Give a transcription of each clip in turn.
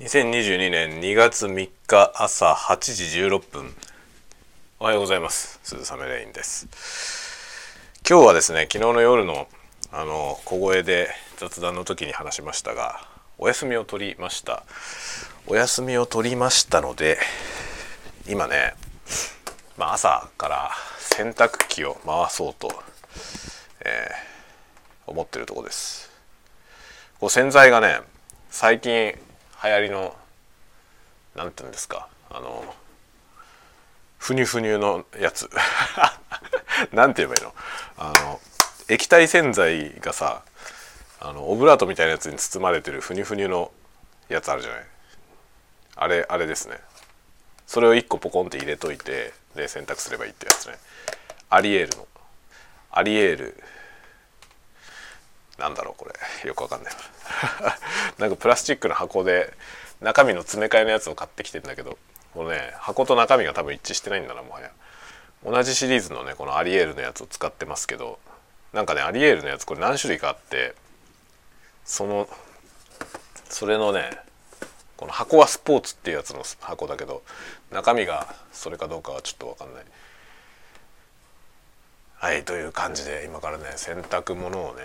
2022年2月3日朝8時16分おはようございます。鈴雨レインです。今日はですね昨日の夜のあの小声で雑談の時に話しましたがお休みを取りました。お休みを取りましたので今ね、まあ、朝から洗濯機を回そうと、えー、思ってるとこです。こう洗剤がね最近流行りの何て言うんですかあのふにゅふにゅのやつ。なんて言えばいいの？あの液体洗剤がさあのオブラートみたいなやつに包まれてるふにゅふにゅのやつあるじゃない？あれあれですね。それを1個ポコンって入れといてで洗濯すればいいってやつね。アリエールの。アリエールなんだろうこれ。よくわかんない。なんかプラスチックの箱で中身の詰め替えのやつを買ってきてんだけどこのね箱と中身が多分一致してないんだなもはや。同じシリーズのねこのアリエールのやつを使ってますけどなんかねアリエールのやつこれ何種類かあってそのそれのねこの箱はスポーツっていうやつの箱だけど中身がそれかどうかはちょっと分かんない。はいという感じで今からね洗濯物をね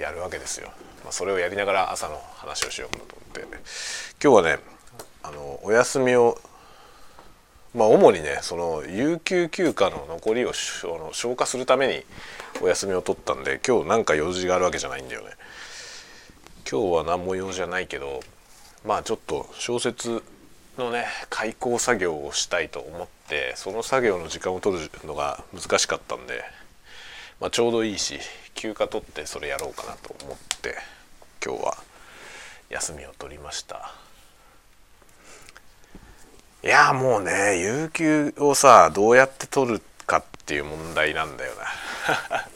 やるわけですよ、まあ、それをやりながら朝の話をしようかなと思って。今日はねあのお休みをまあ主にねその有給休暇の残りを消化するためにお休みを取ったんで今日なんか用事があるわけじゃないんだよね。今日は何も用じゃないけどまあちょっと小説のね開講作業をしたいと思ってその作業の時間を取るのが難しかったんで、まあ、ちょうどいいし休暇取ってそれやろうかなと思って今日は休みを取りました。いやもうね有給をさどうやって取るかっていう問題なんだよな。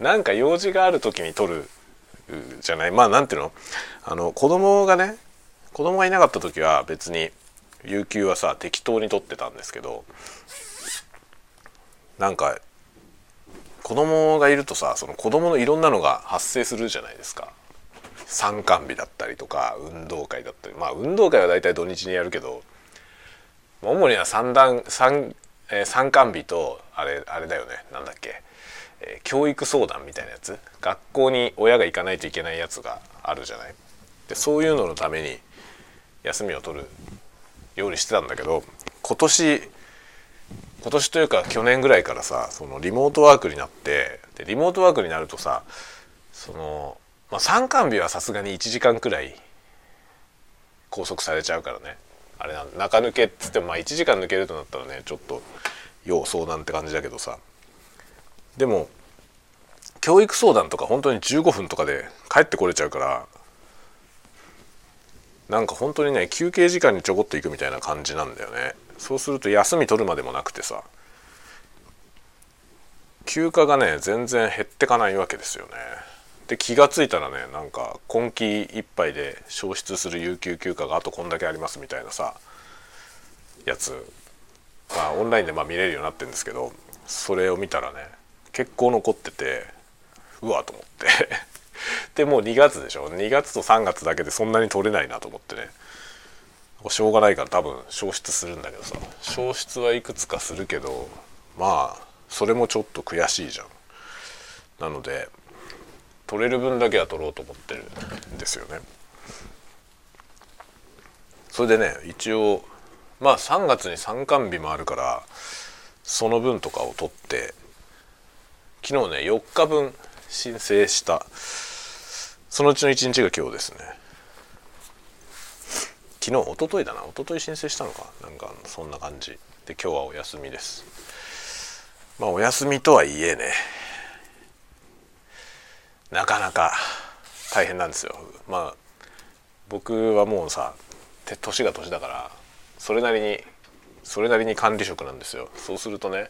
なんか用事がある時に取るじゃない？まあ何ていうの？あの子供がね子供がいなかった時は別に有給はさ適当に取ってたんですけどなんか子供がいるとさその子供のいろんなのが発生するじゃないですか。参観日だったりとか運動会だったり。まあ運動会は大体土日にやるけど主には三段三、えー、参観日とあれあれだよね。なんだっけ、えー、教育相談みたいなやつ。学校に親が行かないといけないやつがあるじゃない。でそういうののために休みを取るようにしてたんだけど今年今年というか去年ぐらいからさそのリモートワークになってでリモートワークになるとさその、まあ、参観日はさすがに1時間くらい拘束されちゃうからね。あれな中抜けっつってもまあ1時間抜けるとなったらねちょっと要相談って感じだけどさ。でも教育相談とか本当に15分とかで帰ってこれちゃうからなんか本当にね休憩時間にちょこっと行くみたいな感じなんだよね。そうすると休み取るまでもなくてさ休暇がね全然減ってかないわけですよね。で気が付いたらねなんか今期いっぱいで消失する有給休暇があとこんだけありますみたいなさやつまあオンラインでま見れるようになってるんですけどそれを見たらね結構残っててうわと思って。でもう2月でしょ？2月と3月だけでそんなに取れないなと思ってね。しょうがないから多分消失するんだけどさ。消失はいくつかするけどまあそれもちょっと悔しいじゃん。なので取れる分だけは取ろうと思ってるんですよね。それでね一応まあ3月に参観日もあるからその分とかを取って昨日ね4日分申請した。そのうちの1日が今日ですね。昨日一昨日だな。一昨日申請したのか。なんかそんな感じ。で今日はお休みです。まあお休みとはいえね。なかなか大変なんですよ。まあ僕はもうさ年が年だからそれなりにそれなりに管理職なんですよ。そうするとね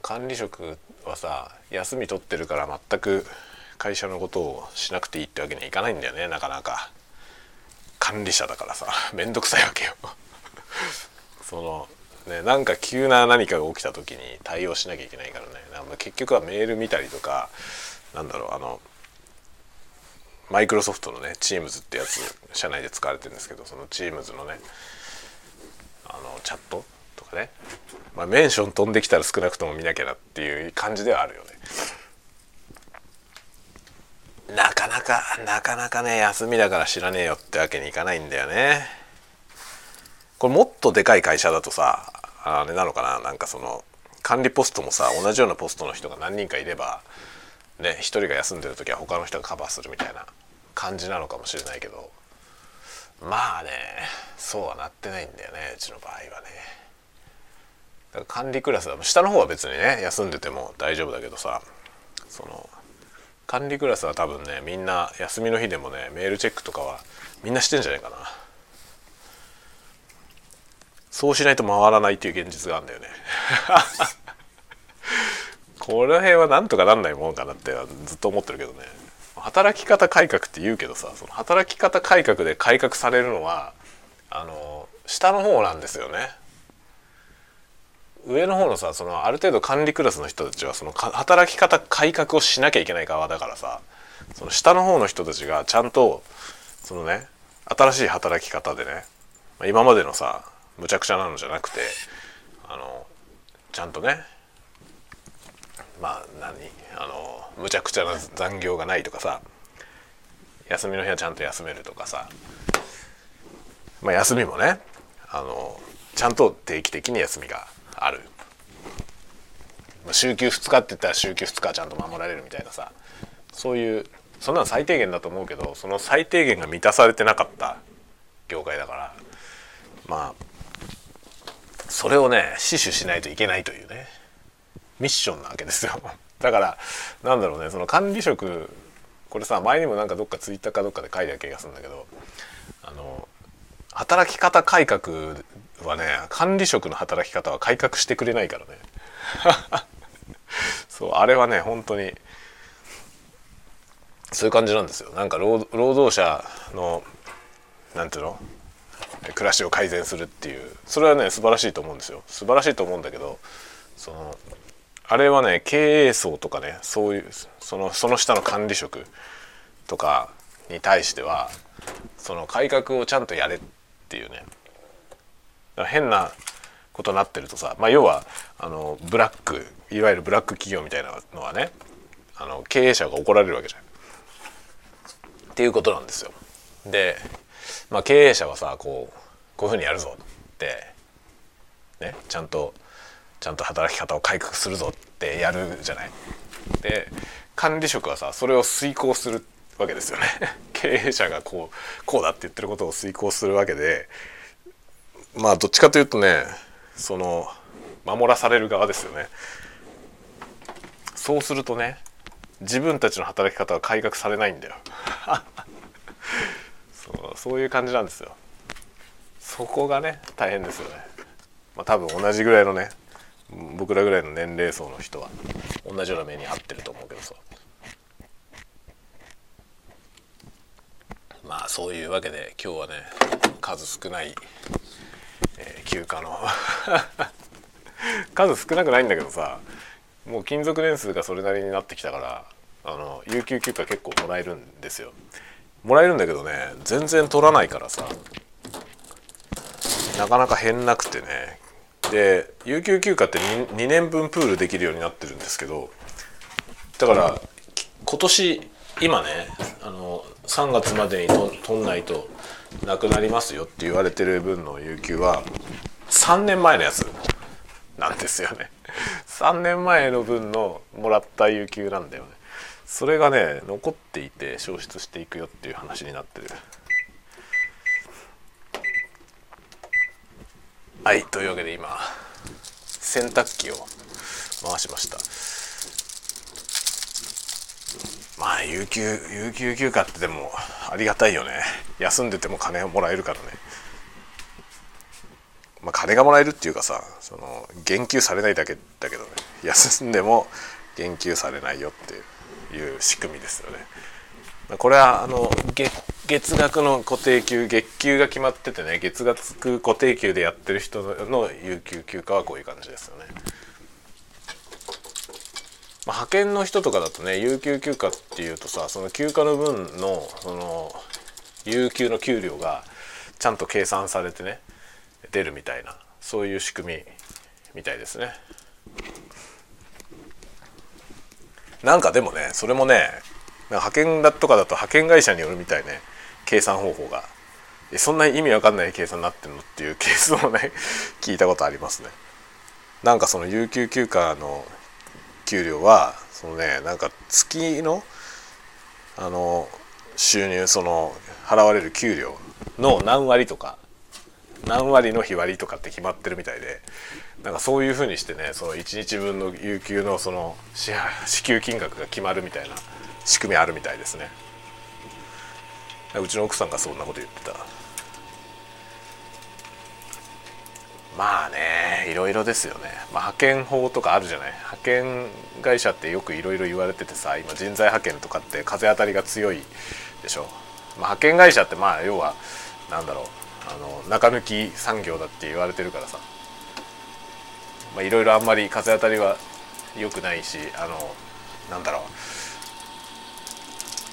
管理職はさ休み取ってるから全く会社のことをしなくていいってわけにはいかないんだよねなかなか。管理者だからさ 面倒くさいわけよ。そのねなんか急な何かが起きた時に対応しなきゃいけないからね。結局はメール見たりとかなんだろうあのマイクロソフトのね Teams ってやつ社内で使われてるんですけどその Teams のねあのチャットとかね、まあ、メンション飛んできたら少なくとも見なきゃなっていう感じではあるよね。なかなかなかなかね休みだから知らねえよってわけにいかないんだよね。これもっとでかい会社だとさあれなのかな？なんかその管理ポストもさ同じようなポストの人が何人かいればね一人が休んでる時は他の人がカバーするみたいな感じなのかもしれないけど。まあねそうはなってないんだよねうちの場合はね。だから管理クラスは下の方は別にね休んでても大丈夫だけどさその管理クラスは多分ねみんな休みの日でもねメールチェックとかはみんなしてんじゃないかな。そうしないと回らないっていう現実があるんだよね。この辺はなんとかなんないもんかなってずっと思ってるけどね。働き方改革って言うけどさその働き方改革で改革されるのはあの下の方なんですよね。上の方のさそのある程度管理クラスの人たちはその働き方改革をしなきゃいけない側だからさその下の方の人たちがちゃんとそのね新しい働き方でね今までのさむちゃくちゃなのじゃなくてあのちゃんとねまあ何あのむちゃくちゃな残業がないとかさ休みの日はちゃんと休めるとかさまあ休みもねあのちゃんと定期的に休みがある、週休2日って言ったら週休2日ちゃんと守られるみたいなさ。そういうそんなの最低限だと思うけどその最低限が満たされてなかった業界だから。まあそれをね死守しないといけないというねミッションなわけですよ。だからなんだろうねその管理職これさ前にもなんかどっかツイッターかどっかで書いた気がするんだけどあの働き方改革はね管理職の働き方は改革してくれないからね。そうあれはね本当にそういう感じなんですよ。なんか労働者のなんていうの？暮らしを改善するっていう。それはね素晴らしいと思うんですよ。素晴らしいと思うんだけどそのあれはね経営層とかねそういうそのその下の管理職とかに対してはその改革をちゃんとやれっていうね変なことになってるとさ、まあ、要はあのブラックいわゆるブラック企業みたいなのはねあの経営者が怒られるわけじゃん。っていうことなんですよ。でまあ、経営者はさこうこういうふうにやるぞってねちゃんとちゃんと働き方を改革するぞってやるじゃない。で管理職はさそれを遂行するってわけですよね。経営者がこうこうだって言ってることを遂行するわけでまあどっちかというとねその守らされる側ですよね。そうするとね自分たちの働き方は改革されないんだよ。そうそういう感じなんですよ。そこがね大変ですよね、まあ、多分同じぐらいのね僕らぐらいの年齢層の人は同じような目に遭ってると思うけどさ。まあそういうわけで今日はね数少ない、えー、休暇の 数少なくないんだけどさもう勤続年数がそれなりになってきたからあの有給休暇結構もらえるんですよ。もらえるんだけどね全然取らないからさなかなか変なくてね。で有給休暇って 2, 2年分プールできるようになってるんですけどだから今年今ねあの3月までにと取んないとなくなりますよって言われてる分の有給は3年前のやつなんですよね。3年前の分のもらった有給なんだよね。それがね残っていて消失していくよっていう話になってる。はいというわけで今洗濯機を回しました。あ有給有給休暇ってでもありがたいよね休んでても金をもらえるからねまあ金がもらえるっていうかさその言及されないだけだけどね休んでも言及されないよっていう仕組みですよね。これはあの月額の固定給月給が決まっててね月額固定給でやってる人の有給休暇はこういう感じですよね。まあ、派遣の人とかだとね有給休暇っていうとさその休暇の分のその有給の給料がちゃんと計算されてね出るみたいなそういう仕組みみたいですね。なんかでもねそれもね派遣だとかだと派遣会社によるみたいね計算方法がそんな意味わかんない計算になってんのっていうケースもね聞いたことありますね。なんかその有給休暇の給料はそのねなんか月のあの収入その払われる給料の何割とか何割の日割りとかって決まってるみたいでなんかそういうふうにしてねその1日分の有給のその支給金額が決まるみたいな仕組みあるみたいですね。うちの奥さんがそんなこと言ってた。まあねいろいろですよね、まあ、派遣法とかあるじゃない。派遣会社ってよくいろいろ言われててさ今人材派遣とかって風当たりが強いでしょ、まあ、派遣会社ってまあ要はなんだろう。あの中抜き産業だって言われてるからさ。いろいろあんまり風当たりは良くないしあのなんだろう。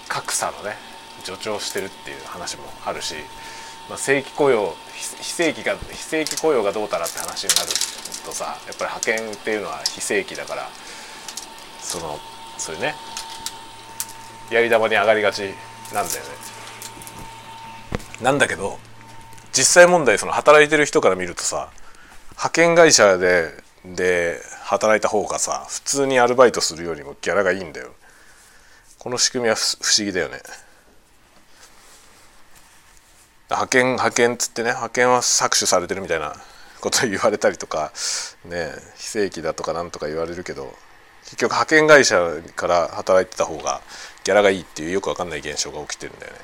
格差のね助長してるっていう話もあるし、まあ、正規雇用非正規が非正規雇用がどうたらって話になるとさやっぱり派遣っていうのは非正規だからそのそういうねやり玉に上がりがちなんだよね。なんだけど実際問題その働いてる人から見るとさ派遣会社でで働いた方がさ普通にアルバイトするよりもギャラがいいんだよこの仕組みは不思議だよね派遣派遣っつってね派遣は搾取されてるみたいなこと言われたりとかね非正規だとかなんとか言われるけど結局派遣会社から働いてた方がギャラがいいっていうよく分かんない現象が起きてるんだよね。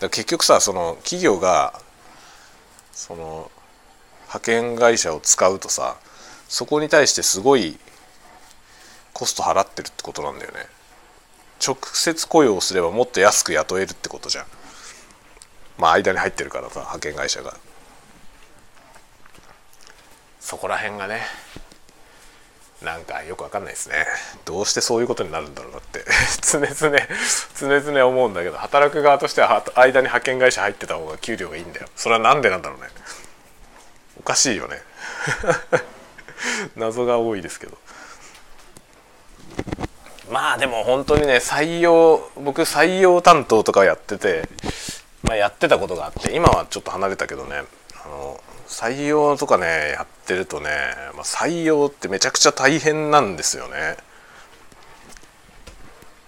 だ結局さその企業がその派遣会社を使うとさそこに対してすごいコスト払ってるってことなんだよね直接雇用すればもっと安く雇えるってことじゃん。まあ間に入ってるからさ派遣会社が。そこら辺がねなんかよくわかんないですね。どうしてそういうことになるんだろうなって。常々常々思うんだけど働く側としては間に派遣会社入ってた方が給料がいいんだよ。それは何でなんだろうね。おかしいよね。謎が多いですけど。まあでも本当にね採用僕採用担当とかやってて、まあ、やってたことがあって今はちょっと離れたけどねあの採用とかねやってるとね、まあ、採用ってめちゃくちゃ大変なんですよね。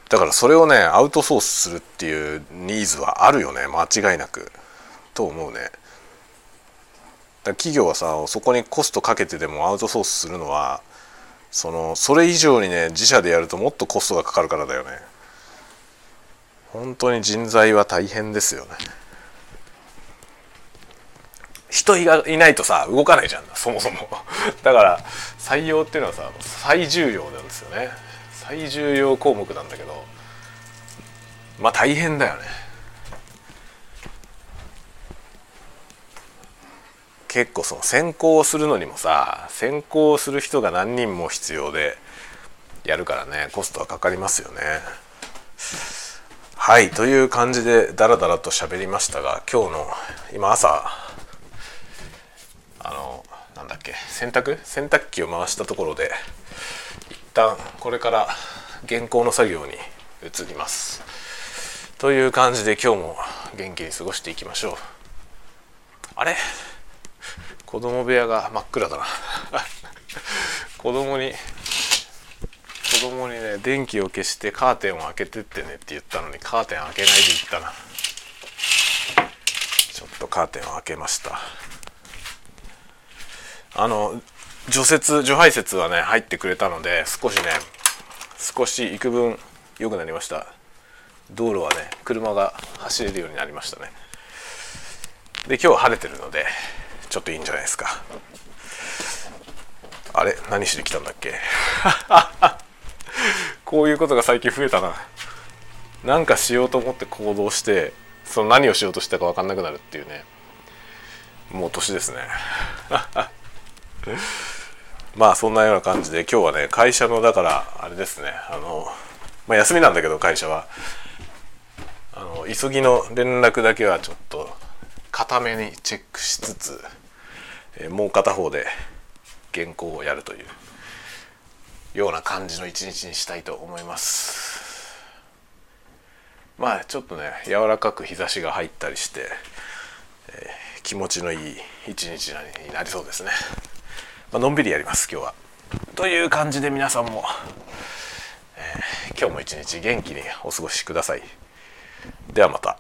だからそれをねアウトソースするっていうニーズはあるよね間違いなく。と思うね。企業はさそこにコストかけてでもアウトソースするのはそのそれ以上にね自社でやるともっとコストがかかるからだよね。本当に人材は大変ですよね。人がいないとさ動かないじゃんそもそも。だから採用っていうのはさ最重要なんですよね。最重要項目なんだけどまあ大変だよね。結構その選考するのにもさ選考する人が何人も必要でやるからねコストはかかりますよね。はいという感じでダラダラと喋りましたが今日の今朝あのなんだっけ洗濯？洗濯機を回したところで一旦これから原稿の作業に移ります。という感じで今日も元気に過ごしていきましょう。あれ？子供部屋が真っ暗だな。子供に子供にね電気を消してカーテンを開けてってねって言ったのにカーテン開けないで行ったな。ちょっとカーテンを開けました。あの除雪除排雪はね入ってくれたので少しね少し幾分良くなりました。道路はね車が走れるようになりましたね。で今日は晴れてるのでちょっといいんじゃないですか。あれ？何しに来たんだっけ？こういうことが最近増えたな。なんかしようと思って行動してその何をしようとしたか分かんなくなるっていうね。もう年ですね。まあそんなような感じで今日はね会社のだからあれですね。あの、まあ、休みなんだけど会社は。あの急ぎの連絡だけはちょっと固めにチェックしつつ、えー、もう片方で原稿をやるというような感じの一日にしたいと思います。まあちょっとね柔らかく日差しが入ったりして、えー、気持ちのいい一日になりそうですね。まあのんびりやります今日は。という感じで皆さんも、えー、今日も一日元気にお過ごしください。ではまた。